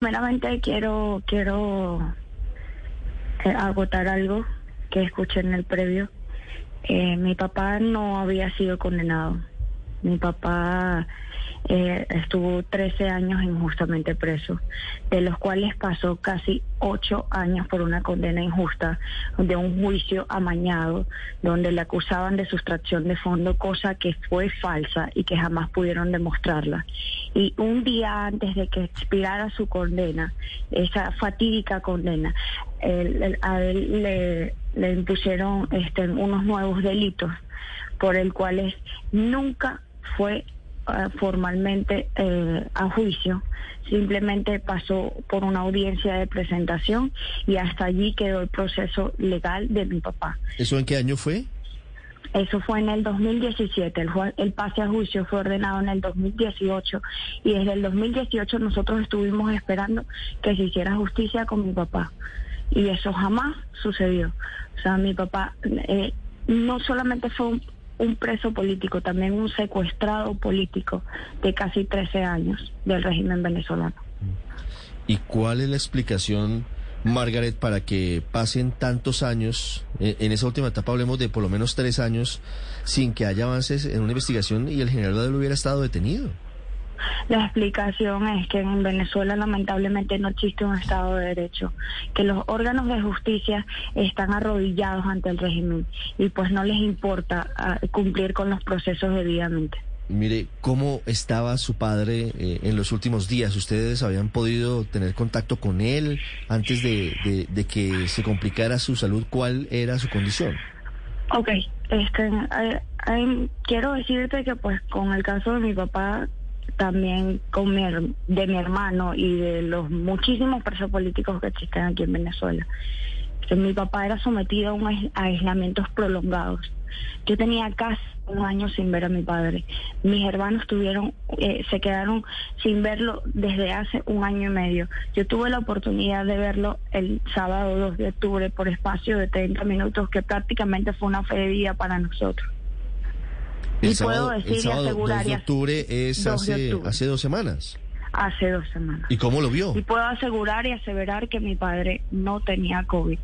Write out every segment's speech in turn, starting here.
Primeramente quiero, quiero eh, agotar algo que escuché en el previo. Eh, mi papá no había sido condenado. Mi papá eh, estuvo 13 años injustamente preso, de los cuales pasó casi 8 años por una condena injusta de un juicio amañado, donde le acusaban de sustracción de fondo, cosa que fue falsa y que jamás pudieron demostrarla. Y un día antes de que expirara su condena, esa fatídica condena, a él le, le impusieron este, unos nuevos delitos por el cuales nunca fue eh, formalmente eh, a juicio, simplemente pasó por una audiencia de presentación y hasta allí quedó el proceso legal de mi papá. ¿Eso en qué año fue? Eso fue en el 2017, el, el pase a juicio fue ordenado en el 2018 y desde el 2018 nosotros estuvimos esperando que se hiciera justicia con mi papá y eso jamás sucedió. O sea, mi papá eh, no solamente fue un un preso político, también un secuestrado político de casi 13 años del régimen venezolano. ¿Y cuál es la explicación, Margaret, para que pasen tantos años, eh, en esa última etapa hablemos de por lo menos tres años, sin que haya avances en una investigación y el general Badel hubiera estado detenido? La explicación es que en Venezuela lamentablemente no existe un Estado de Derecho, que los órganos de justicia están arrodillados ante el régimen y pues no les importa ah, cumplir con los procesos debidamente. Mire, ¿cómo estaba su padre eh, en los últimos días? ¿Ustedes habían podido tener contacto con él antes de, que se complicara su salud? ¿Cuál era su condición? Ok, este, eh, eh, quiero decirte que pues con el caso de mi papá también con de mi hermano y de los muchísimos presos políticos que existen aquí en Venezuela. mi papá era sometido a, un aislamientos prolongados. Yo tenía casi un año sin ver a mi padre. Mis hermanos tuvieron, eh, se quedaron sin verlo desde hace un año y medio. Yo tuve la oportunidad de verlo el sábado 2 de octubre por espacio de 30 minutos, que prácticamente fue una fe de vida para nosotros. El y sábado, puedo decir 2 de octubre es hace, hace dos semanas. Hace dos semanas. ¿Y cómo lo vio? Y puedo asegurar y aseverar que mi padre no tenía COVID.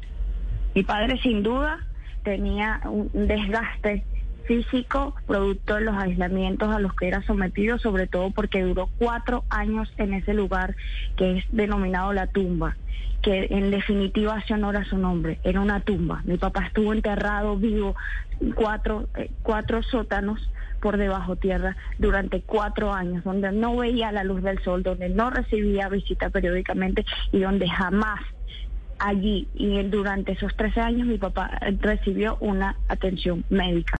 Mi padre sin duda tenía un desgaste físico producto de los aislamientos a los que era sometido, sobre todo porque duró cuatro años en ese lugar que es denominado la tumba, que en definitiva hace honor a su nombre, era una tumba. Mi papá estuvo enterrado vivo cuatro, eh, cuatro sótanos por debajo tierra durante cuatro años, donde no veía la luz del sol, donde no recibía visita periódicamente y donde jamás allí y durante esos 13 años mi papá recibió una atención médica.